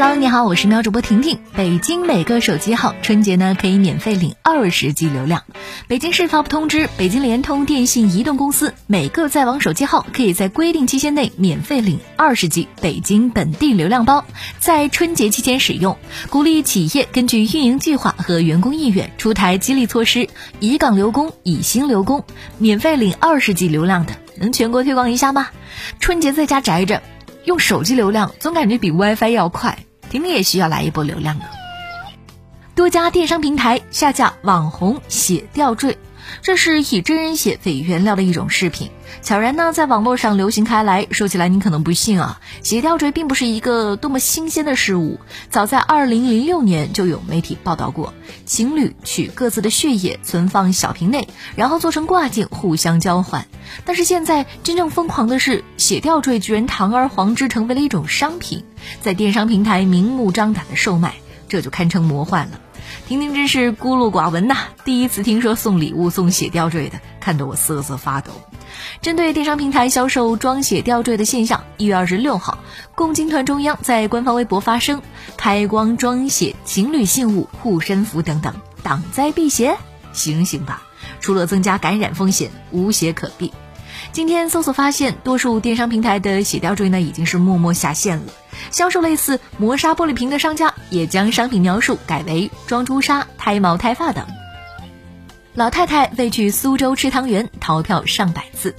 Hello，你好，我是喵主播婷婷。北京每个手机号春节呢可以免费领二十 G 流量。北京市发布通知，北京联通、电信、移动公司每个在网手机号可以在规定期限内免费领二十 G 北京本地流量包，在春节期间使用。鼓励企业根据运营计划和员工意愿出台激励措施，以岗留工，以薪留工。免费领二十 G 流量的，能全国推广一下吗？春节在家宅着，用手机流量总感觉比 WiFi 要快。婷婷也需要来一波流量呢。多家电商平台下架网红血吊坠，这是以真人血为原料的一种饰品，悄然呢在网络上流行开来。说起来你可能不信啊，血吊坠并不是一个多么新鲜的事物，早在二零零六年就有媒体报道过，情侣取各自的血液存放小瓶内，然后做成挂件互相交换。但是现在真正疯狂的是，血吊坠居然堂而皇之成为了一种商品，在电商平台明目张胆的售卖，这就堪称魔幻了。婷婷真是孤陋寡闻呐，第一次听说送礼物送血吊坠的，看得我瑟瑟发抖。针对电商平台销售装血吊坠的现象，一月二十六号，共青团中央在官方微博发声：开光装血、情侣信物、护身符等等，挡灾辟邪，醒醒吧！除了增加感染风险，无血可避。今天搜索发现，多数电商平台的血吊坠呢已经是默默下线了。销售类似磨砂玻璃瓶的商家也将商品描述改为装朱砂、胎毛、胎发等。老太太为去苏州吃汤圆逃票上百次。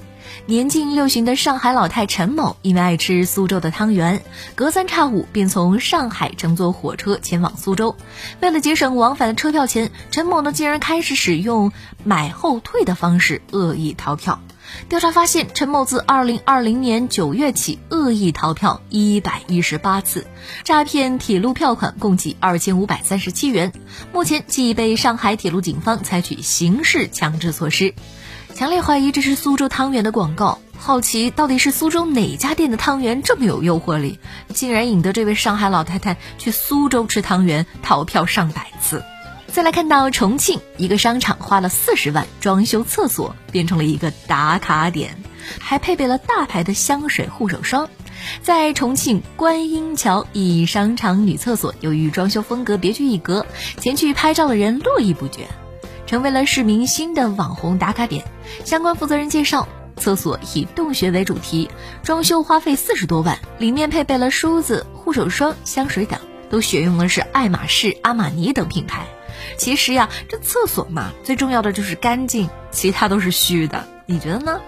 年近六旬的上海老太陈某，因为爱吃苏州的汤圆，隔三差五便从上海乘坐火车前往苏州。为了节省往返的车票钱，陈某呢竟然开始使用买后退的方式恶意逃票。调查发现，陈某自2020年9月起恶意逃票118次，诈骗铁路票款共计2537元。目前即已被上海铁路警方采取刑事强制措施。强烈怀疑这是苏州汤圆的广告，好奇到底是苏州哪家店的汤圆这么有诱惑力，竟然引得这位上海老太太去苏州吃汤圆逃票上百次。再来看到重庆一个商场花了四十万装修厕所，变成了一个打卡点，还配备了大牌的香水、护手霜。在重庆观音桥一商场女厕所，由于装修风格别具一格，前去拍照的人络绎不绝，成为了市民新的网红打卡点。相关负责人介绍，厕所以洞穴为主题，装修花费四十多万，里面配备了梳子、护手霜、香水等，都选用的是爱马仕、阿玛尼等品牌。其实呀，这厕所嘛，最重要的就是干净，其他都是虚的。你觉得呢？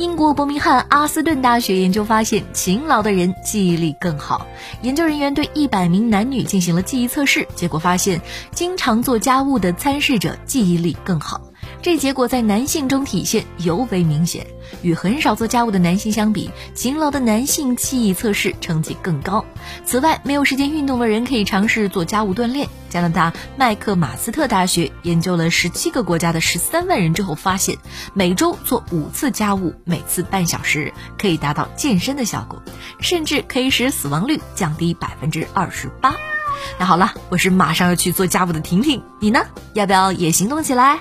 英国伯明翰阿斯顿大学研究发现，勤劳的人记忆力更好。研究人员对一百名男女进行了记忆测试，结果发现，经常做家务的参试者记忆力更好。这结果在男性中体现尤为明显，与很少做家务的男性相比，勤劳的男性记忆测试成绩更高。此外，没有时间运动的人可以尝试做家务锻炼。加拿大麦克马斯特大学研究了十七个国家的十三万人之后发现，每周做五次家务，每次半小时，可以达到健身的效果，甚至可以使死亡率降低百分之二十八。那好了，我是马上要去做家务的婷婷，你呢？要不要也行动起来？